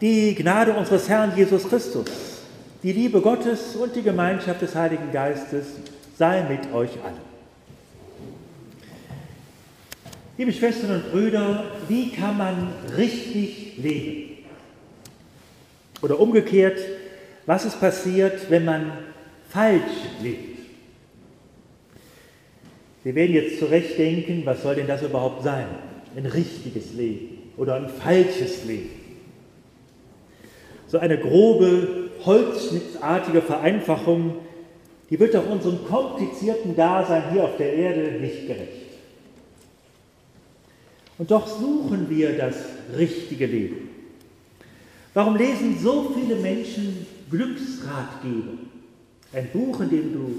Die Gnade unseres Herrn Jesus Christus, die Liebe Gottes und die Gemeinschaft des Heiligen Geistes sei mit euch allen. Liebe Schwestern und Brüder, wie kann man richtig leben? Oder umgekehrt, was ist passiert, wenn man falsch lebt? Wir werden jetzt zurecht denken, was soll denn das überhaupt sein? Ein richtiges Leben oder ein falsches Leben. So eine grobe, holzschnittartige Vereinfachung, die wird auch unserem komplizierten Dasein hier auf der Erde nicht gerecht. Und doch suchen wir das richtige Leben. Warum lesen so viele Menschen Glücksratgeber? Ein Buch, in dem du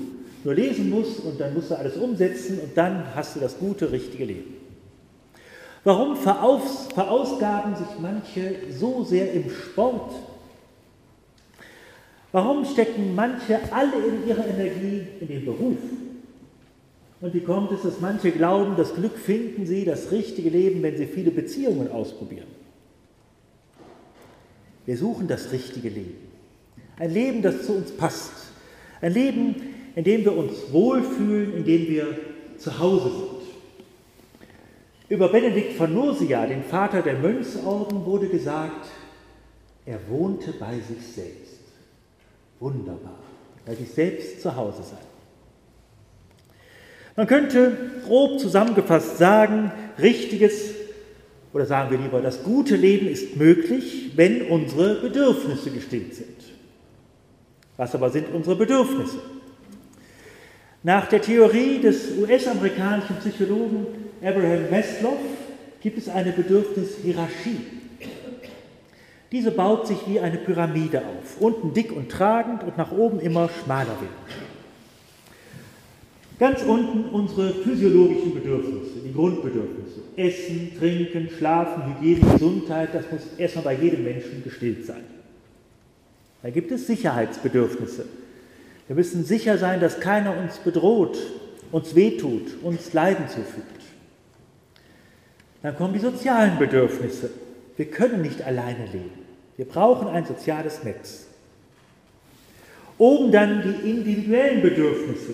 nur lesen musst und dann musst du alles umsetzen und dann hast du das gute, richtige Leben. Warum verausgaben sich manche so sehr im Sport? Warum stecken manche alle in ihrer Energie in den Beruf? Und wie kommt es, dass manche glauben, das Glück finden sie, das richtige Leben, wenn sie viele Beziehungen ausprobieren? Wir suchen das richtige Leben. Ein Leben, das zu uns passt. Ein Leben, in dem wir uns wohlfühlen, in dem wir zu Hause sind. Über Benedikt von Nursia, den Vater der Mönchsorden, wurde gesagt, er wohnte bei sich selbst. Wunderbar, bei sich selbst zu Hause sein. Man könnte grob zusammengefasst sagen, richtiges oder sagen wir lieber, das gute Leben ist möglich, wenn unsere Bedürfnisse gestillt sind. Was aber sind unsere Bedürfnisse? Nach der Theorie des US-amerikanischen Psychologen Abraham Maslow gibt es eine Bedürfnishierarchie. Diese baut sich wie eine Pyramide auf, unten dick und tragend und nach oben immer schmaler wird. Ganz unten unsere physiologischen Bedürfnisse, die Grundbedürfnisse. Essen, Trinken, Schlafen, Hygiene, Gesundheit, das muss erstmal bei jedem Menschen gestillt sein. Da gibt es Sicherheitsbedürfnisse. Wir müssen sicher sein, dass keiner uns bedroht, uns wehtut, uns Leiden zufügt. Dann kommen die sozialen Bedürfnisse. Wir können nicht alleine leben. Wir brauchen ein soziales Netz. Oben dann die individuellen Bedürfnisse.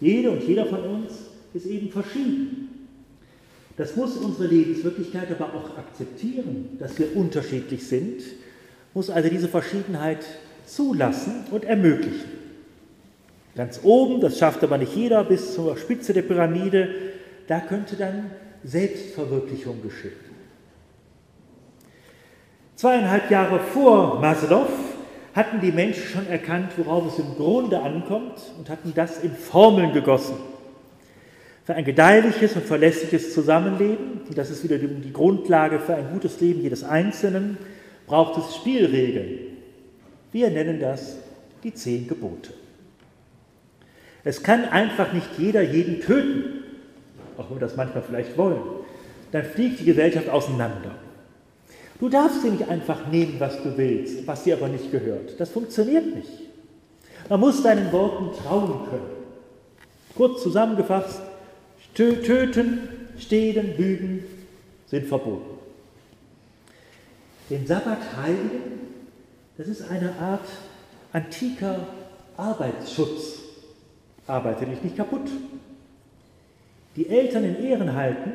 Jede und jeder von uns ist eben verschieden. Das muss unsere Lebenswirklichkeit aber auch akzeptieren, dass wir unterschiedlich sind, muss also diese Verschiedenheit zulassen und ermöglichen. Ganz oben, das schafft aber nicht jeder, bis zur Spitze der Pyramide, da könnte dann Selbstverwirklichung geschehen. Zweieinhalb Jahre vor Maslow hatten die Menschen schon erkannt, worauf es im Grunde ankommt und hatten das in Formeln gegossen. Für ein gedeihliches und verlässliches Zusammenleben, und das ist wieder die Grundlage für ein gutes Leben jedes Einzelnen, braucht es Spielregeln. Wir nennen das die zehn Gebote. Es kann einfach nicht jeder jeden töten, auch wenn wir das manchmal vielleicht wollen. Dann fliegt die Gesellschaft auseinander. Du darfst dir nicht einfach nehmen, was du willst, was dir aber nicht gehört. Das funktioniert nicht. Man muss deinen Worten trauen können. Kurz zusammengefasst, töten, stehlen, lügen sind verboten. Den Sabbat heiligen, das ist eine Art antiker Arbeitsschutz. Arbeite dich nicht kaputt. Die Eltern in Ehren halten,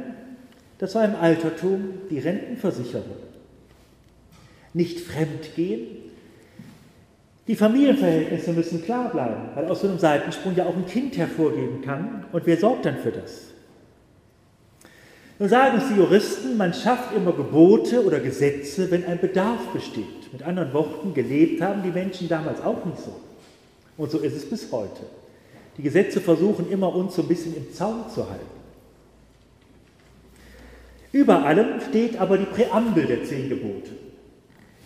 das war im Altertum die Rentenversicherung nicht fremd gehen. Die Familienverhältnisse müssen klar bleiben, weil aus so einem Seitensprung ja auch ein Kind hervorgehen kann. Und wer sorgt dann für das? Nun sagen es die Juristen, man schafft immer Gebote oder Gesetze, wenn ein Bedarf besteht. Mit anderen Worten, gelebt haben die Menschen damals auch nicht so. Und so ist es bis heute. Die Gesetze versuchen immer, uns so ein bisschen im Zaun zu halten. Über allem steht aber die Präambel der zehn Gebote.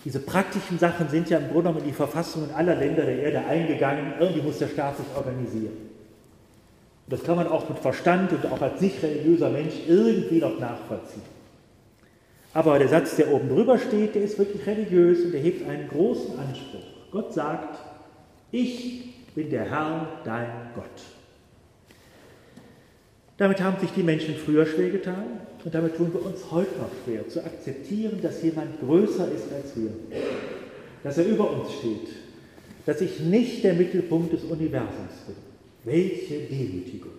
Diese praktischen Sachen sind ja im Grunde genommen in die Verfassungen aller Länder der Erde eingegangen. Irgendwie muss der Staat sich organisieren. Und das kann man auch mit Verstand und auch als nicht religiöser Mensch irgendwie noch nachvollziehen. Aber der Satz, der oben drüber steht, der ist wirklich religiös und er hebt einen großen Anspruch. Gott sagt, ich bin der Herr, dein Gott. Damit haben sich die Menschen früher schwer getan. Und damit tun wir uns heute noch schwer, zu akzeptieren, dass jemand größer ist als wir, dass er über uns steht, dass ich nicht der Mittelpunkt des Universums bin. Welche Demütigung.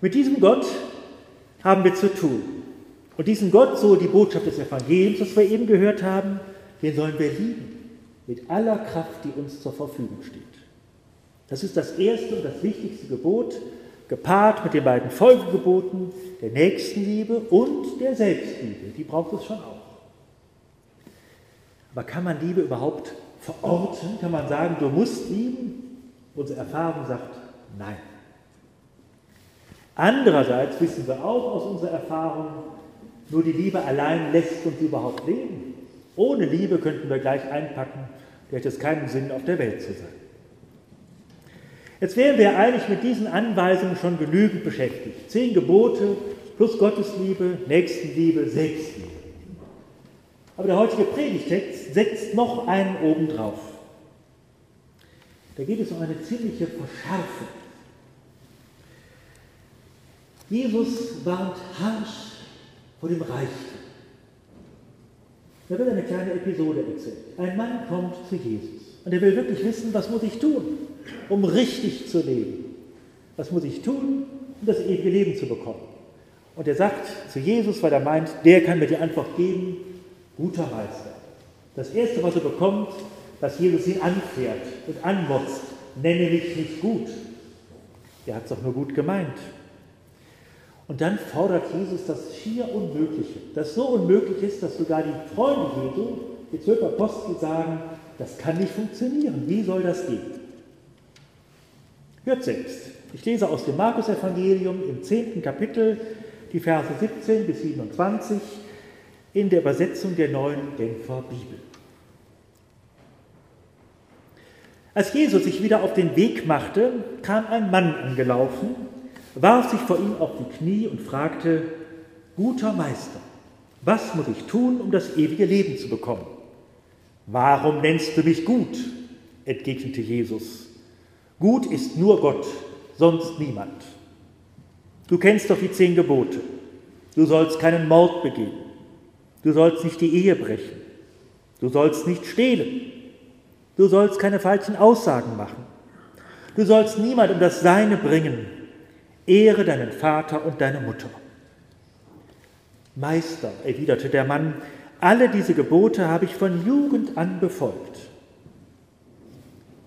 Mit diesem Gott haben wir zu tun. Und diesen Gott, so die Botschaft des Evangeliums, das wir eben gehört haben, den sollen wir lieben, mit aller Kraft, die uns zur Verfügung steht. Das ist das erste und das wichtigste Gebot, gepaart mit den beiden Folgegeboten der Nächstenliebe und der Selbstliebe. Die braucht es schon auch. Aber kann man Liebe überhaupt verorten? Kann man sagen, du musst lieben? Unsere Erfahrung sagt nein. Andererseits wissen wir auch aus unserer Erfahrung, nur die Liebe allein lässt uns überhaupt leben. Ohne Liebe könnten wir gleich einpacken, da hätte es keinen Sinn, auf der Welt zu sein. Jetzt wären wir eigentlich mit diesen Anweisungen schon genügend beschäftigt. Zehn Gebote plus Gottesliebe, Nächstenliebe, Selbstliebe. Aber der heutige Predigtext setzt noch einen obendrauf. Da geht es um eine ziemliche Verschärfung. Jesus warnt harsch vor dem Reichtum. Da wird eine kleine Episode erzählt. Ein Mann kommt zu Jesus und er will wirklich wissen, was muss ich tun, um richtig zu leben? Was muss ich tun, um das ewige Leben zu bekommen? Und er sagt zu Jesus, weil er meint, der kann mir die Antwort geben, guter Meister. Das Erste, was er bekommt, dass Jesus ihn anfährt und anmotzt, nenne mich nicht gut. Er hat es doch nur gut gemeint. Und dann fordert Jesus das schier Unmögliche, das so unmöglich ist, dass sogar die Freunde Jesu, die zwölf Apostel, sagen, das kann nicht funktionieren. Wie soll das gehen? Hört selbst. Ich lese aus dem Markus-Evangelium im zehnten Kapitel die Verse 17 bis 27 in der Übersetzung der neuen Genfer Bibel. Als Jesus sich wieder auf den Weg machte, kam ein Mann angelaufen, warf sich vor ihm auf die Knie und fragte, guter Meister, was muss ich tun, um das ewige Leben zu bekommen? Warum nennst du mich gut? entgegnete Jesus. Gut ist nur Gott, sonst niemand. Du kennst doch die zehn Gebote. Du sollst keinen Mord begehen. Du sollst nicht die Ehe brechen. Du sollst nicht stehlen. Du sollst keine falschen Aussagen machen. Du sollst niemand um das Seine bringen Ehre deinen Vater und deine Mutter. Meister, erwiderte der Mann, alle diese Gebote habe ich von Jugend an befolgt.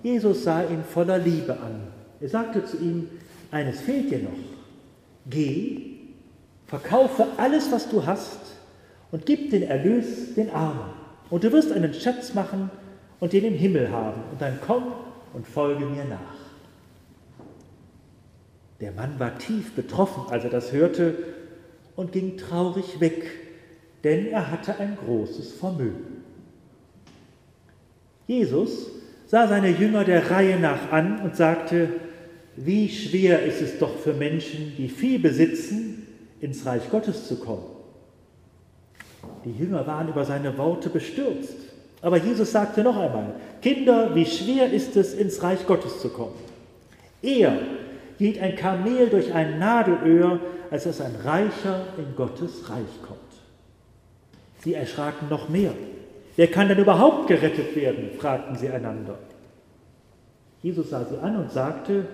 Jesus sah ihn voller Liebe an. Er sagte zu ihm, eines fehlt dir noch. Geh, verkaufe alles, was du hast und gib den Erlös den Armen. Und du wirst einen Schatz machen und den im Himmel haben. Und dann komm und folge mir nach. Der Mann war tief betroffen, als er das hörte, und ging traurig weg, denn er hatte ein großes Vermögen. Jesus sah seine Jünger der Reihe nach an und sagte, wie schwer ist es doch für Menschen, die viel besitzen, ins Reich Gottes zu kommen. Die Jünger waren über seine Worte bestürzt. Aber Jesus sagte noch einmal, Kinder, wie schwer ist es, ins Reich Gottes zu kommen. Er geht ein Kamel durch ein Nadelöhr, als dass ein Reicher in Gottes Reich kommt. Sie erschraken noch mehr. Wer kann denn überhaupt gerettet werden? fragten sie einander. Jesus sah sie an und sagte,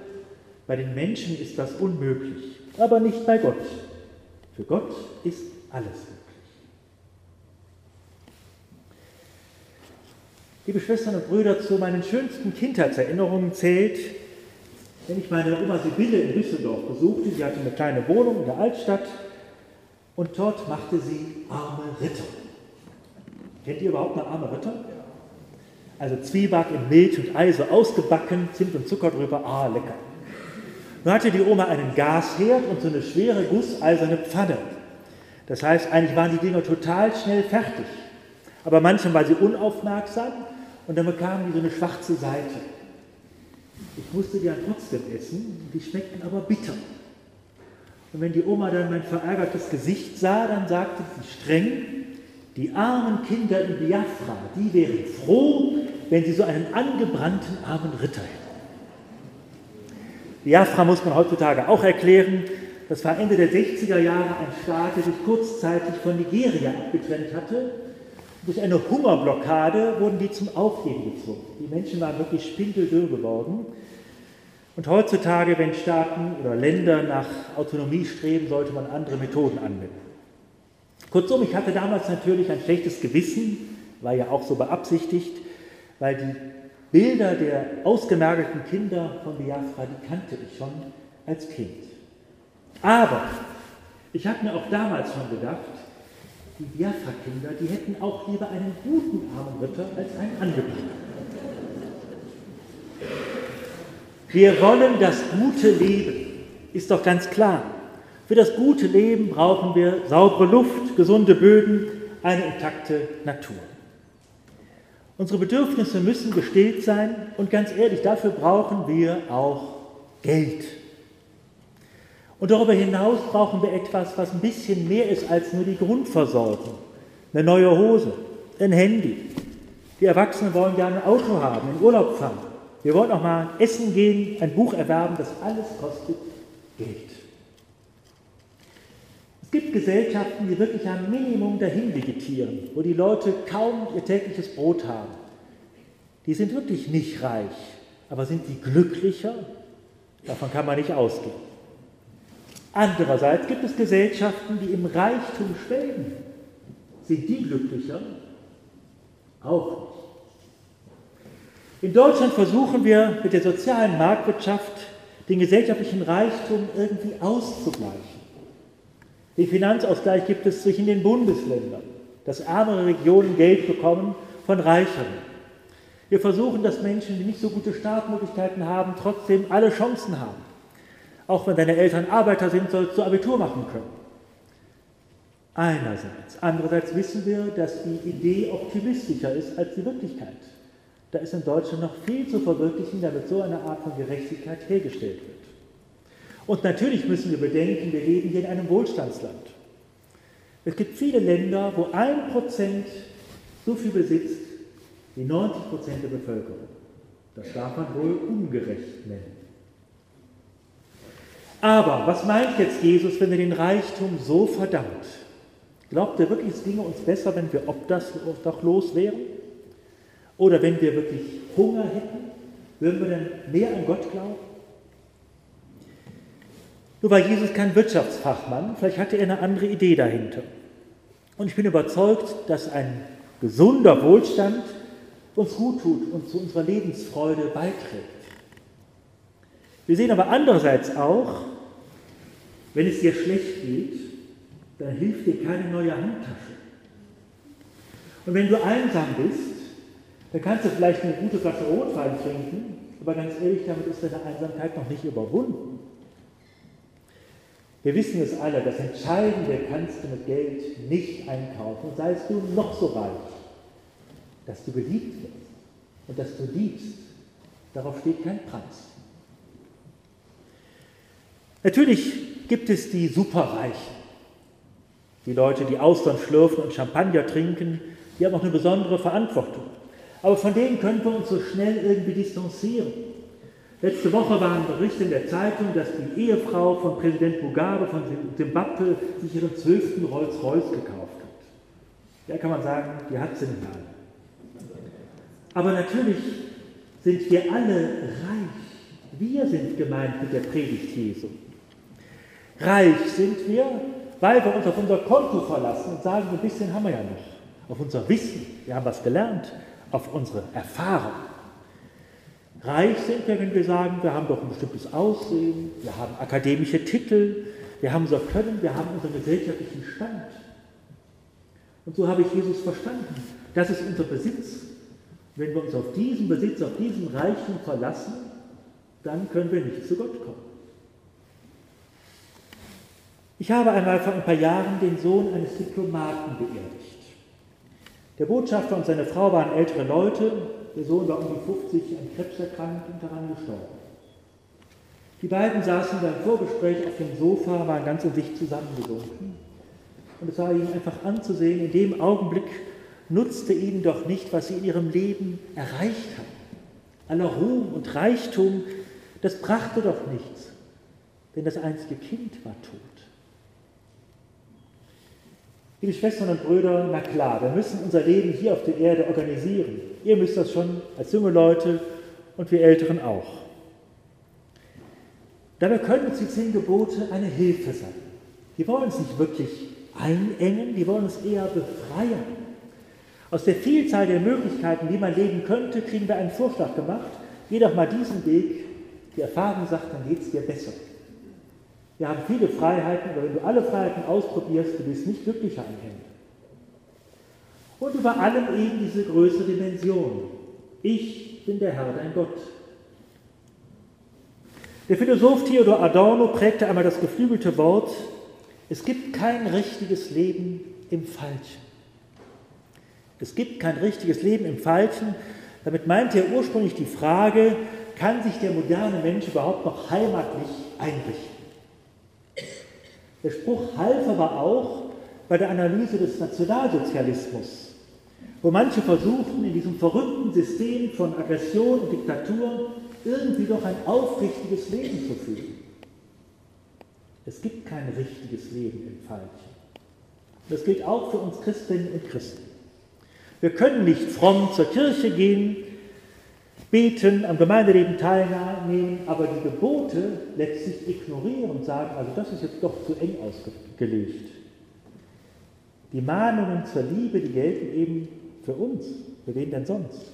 bei den Menschen ist das unmöglich, aber nicht bei Gott. Für Gott ist alles möglich. Liebe Schwestern und Brüder, zu meinen schönsten Kindheitserinnerungen zählt, wenn ich meine Oma Sibylle in Düsseldorf besuchte, sie hatte eine kleine Wohnung in der Altstadt und dort machte sie arme Ritter. Kennt ihr überhaupt mal arme Ritter? Also Zwieback in Milch und Ei so ausgebacken, Zimt und Zucker drüber, ah, lecker. Nun hatte die Oma einen Gasherd und so eine schwere gusseiserne Pfanne. Das heißt, eigentlich waren die Dinger total schnell fertig. Aber manchmal war sie unaufmerksam und dann bekamen die so eine schwarze Seite. Ich musste die ja trotzdem essen, die schmeckten aber bitter. Und wenn die Oma dann mein verärgertes Gesicht sah, dann sagte sie streng, die armen Kinder in Biafra, die wären froh, wenn sie so einen angebrannten armen Ritter hätten. Biafra muss man heutzutage auch erklären. Das war Ende der 60er Jahre ein Staat, der sich kurzzeitig von Nigeria abgetrennt hatte. Durch eine Hungerblockade wurden die zum Aufgeben gezwungen. Die Menschen waren wirklich spindeldürr geworden. Und heutzutage, wenn Staaten oder Länder nach Autonomie streben, sollte man andere Methoden anwenden. Kurzum, ich hatte damals natürlich ein schlechtes Gewissen, war ja auch so beabsichtigt, weil die Bilder der ausgemergelten Kinder von Biafra, die kannte ich schon als Kind. Aber ich habe mir auch damals schon gedacht, die Biafra-Kinder, die hätten auch lieber einen guten armen Ritter als einen angeblichen. Wir wollen das gute Leben, ist doch ganz klar. Für das gute Leben brauchen wir saubere Luft, gesunde Böden, eine intakte Natur. Unsere Bedürfnisse müssen gestillt sein und ganz ehrlich, dafür brauchen wir auch Geld. Und darüber hinaus brauchen wir etwas, was ein bisschen mehr ist als nur die Grundversorgung. Eine neue Hose, ein Handy. Die Erwachsenen wollen gerne ein Auto haben, in Urlaub fahren. Wir wollen auch mal essen gehen, ein Buch erwerben, das alles kostet Geld. Es gibt Gesellschaften, die wirklich am Minimum dahin vegetieren, wo die Leute kaum ihr tägliches Brot haben. Die sind wirklich nicht reich, aber sind sie glücklicher? Davon kann man nicht ausgehen. Andererseits gibt es Gesellschaften, die im Reichtum schwelgen. Sind die glücklicher? Auch nicht. In Deutschland versuchen wir mit der sozialen Marktwirtschaft den gesellschaftlichen Reichtum irgendwie auszugleichen. Den Finanzausgleich gibt es zwischen den Bundesländern, dass ärmere Regionen Geld bekommen von reicheren. Wir versuchen, dass Menschen, die nicht so gute Startmöglichkeiten haben, trotzdem alle Chancen haben. Auch wenn deine Eltern Arbeiter sind, sollst du Abitur machen können. Einerseits. Andererseits wissen wir, dass die Idee optimistischer ist als die Wirklichkeit. Da ist in Deutschland noch viel zu verwirklichen, damit so eine Art von Gerechtigkeit hergestellt wird. Und natürlich müssen wir bedenken, wir leben hier in einem Wohlstandsland. Es gibt viele Länder, wo ein Prozent so viel besitzt wie 90 Prozent der Bevölkerung. Das darf man wohl ungerecht nennen. Aber was meint jetzt Jesus, wenn er den Reichtum so verdammt? Glaubt er wirklich, es ginge uns besser, wenn wir obdachlos wären? Oder wenn wir wirklich Hunger hätten? Würden wir dann mehr an Gott glauben? Nur war Jesus kein Wirtschaftsfachmann, vielleicht hatte er eine andere Idee dahinter. Und ich bin überzeugt, dass ein gesunder Wohlstand uns gut tut und zu unserer Lebensfreude beiträgt. Wir sehen aber andererseits auch, wenn es dir schlecht geht, dann hilft dir keine neue Handtasche. Und wenn du einsam bist, dann kannst du vielleicht eine gute Flasche Rotwein trinken, aber ganz ehrlich, damit ist deine Einsamkeit noch nicht überwunden. Wir wissen es alle, das Entscheidende kannst du mit Geld nicht einkaufen, sei es du noch so reich, dass du geliebt wirst und dass du liebst. Darauf steht kein Preis. Natürlich gibt es die Superreichen, die Leute, die Austern schlürfen und Champagner trinken, die haben auch eine besondere Verantwortung. Aber von denen können wir uns so schnell irgendwie distanzieren. Letzte Woche war ein Bericht in der Zeitung, dass die Ehefrau von Präsident Mugabe von Zimbabwe sich ihren zwölften Rolls-Royce gekauft hat. Da kann man sagen, die hat sie nicht alle. Aber natürlich sind wir alle reich. Wir sind gemeint mit der Predigt Jesu. Reich sind wir, weil wir uns auf unser Konto verlassen und sagen, ein bisschen haben wir ja noch. Auf unser Wissen, wir haben was gelernt, auf unsere Erfahrung. Reich sind wir, wenn wir sagen, wir haben doch ein bestimmtes Aussehen, wir haben akademische Titel, wir haben unser Können, wir haben unseren gesellschaftlichen Stand. Und so habe ich Jesus verstanden. Das ist unser Besitz. Wenn wir uns auf diesen Besitz, auf diesen Reichtum verlassen, dann können wir nicht zu Gott kommen. Ich habe einmal vor ein paar Jahren den Sohn eines Diplomaten beerdigt. Der Botschafter und seine Frau waren ältere Leute, der Sohn war um die 50 an Krebs erkrankt und daran gestorben. Die beiden saßen beim Vorgespräch auf dem Sofa, waren ganz in sich zusammengesunken. Und es war ihnen einfach anzusehen, in dem Augenblick nutzte ihnen doch nicht, was sie in ihrem Leben erreicht hatten. Aller Ruhm und Reichtum, das brachte doch nichts. denn das einzige Kind war tot. Liebe Schwestern und Brüder, na klar, wir müssen unser Leben hier auf der Erde organisieren. Ihr müsst das schon als junge Leute und wir Älteren auch. Dabei können uns die zehn Gebote eine Hilfe sein. Die wollen uns nicht wirklich einengen, die wollen uns eher befreien. Aus der Vielzahl der Möglichkeiten, wie man leben könnte, kriegen wir einen Vorschlag gemacht. Geh doch mal diesen Weg. Die Erfahrung sagt, dann geht es dir besser. Wir haben viele Freiheiten, aber wenn du alle Freiheiten ausprobierst, du bist nicht glücklicher am Ende. Und über allem eben diese größere Dimension. Ich bin der Herr, dein Gott. Der Philosoph Theodor Adorno prägte einmal das geflügelte Wort, es gibt kein richtiges Leben im Falschen. Es gibt kein richtiges Leben im Falschen. Damit meinte er ursprünglich die Frage, kann sich der moderne Mensch überhaupt noch heimatlich einrichten? Der Spruch half aber auch bei der Analyse des Nationalsozialismus, wo manche versuchten, in diesem verrückten System von Aggression und Diktatur irgendwie doch ein aufrichtiges Leben zu führen. Es gibt kein richtiges Leben im Falschen. Das gilt auch für uns Christinnen und Christen. Wir können nicht fromm zur Kirche gehen, beten, am Gemeindeleben teilnehmen, aber die Gebote letztlich ignorieren und sagen, also das ist jetzt doch zu eng ausgelegt. Die Mahnungen zur Liebe, die gelten eben für uns. Für wen denn sonst?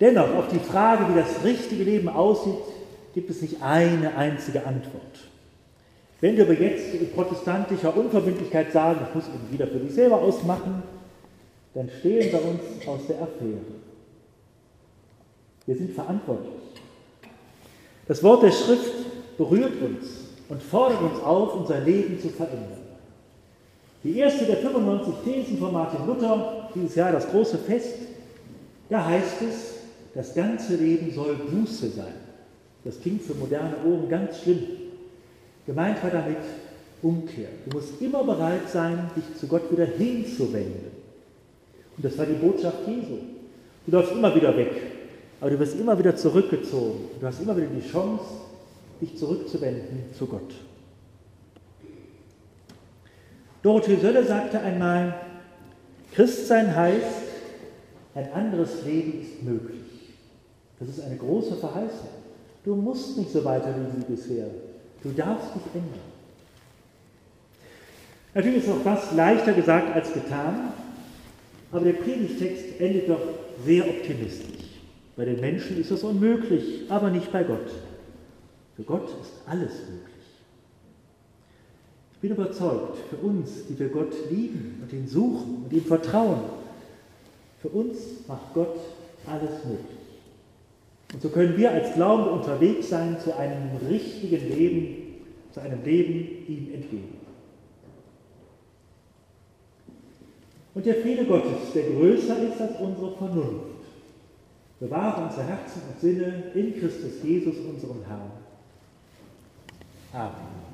Dennoch, auf die Frage, wie das richtige Leben aussieht, gibt es nicht eine einzige Antwort. Wenn wir aber jetzt in protestantischer Unverbindlichkeit sagen, ich muss eben wieder für dich selber ausmachen, dann stehen wir uns aus der Affäre. Wir sind verantwortlich. Das Wort der Schrift berührt uns und fordert uns auf, unser Leben zu verändern. Die erste der 95 Thesen von Martin Luther, dieses Jahr das große Fest, da heißt es, das ganze Leben soll Buße sein. Das klingt für moderne Ohren ganz schlimm. Gemeint war damit Umkehr. Du musst immer bereit sein, dich zu Gott wieder hinzuwenden. Und das war die Botschaft Jesu. Du läufst immer wieder weg, aber du wirst immer wieder zurückgezogen. Du hast immer wieder die Chance, dich zurückzuwenden zu Gott. Dorothee Sölle sagte einmal, Christsein heißt, ein anderes Leben ist möglich. Das ist eine große Verheißung. Du musst nicht so weiterleben wie bisher. Du darfst dich ändern. Natürlich ist auch das leichter gesagt als getan, aber der Predigtext endet doch sehr optimistisch. Bei den Menschen ist das unmöglich, aber nicht bei Gott. Für Gott ist alles möglich. Ich bin überzeugt, für uns, die wir Gott lieben und ihn suchen und ihm vertrauen, für uns macht Gott alles möglich. Und so können wir als Glaubende unterwegs sein zu einem richtigen Leben, zu einem Leben ihm entgegen. Und der Friede Gottes, der größer ist als unsere Vernunft, bewahre unser Herzen und Sinne in Christus Jesus, unserem Herrn. Amen.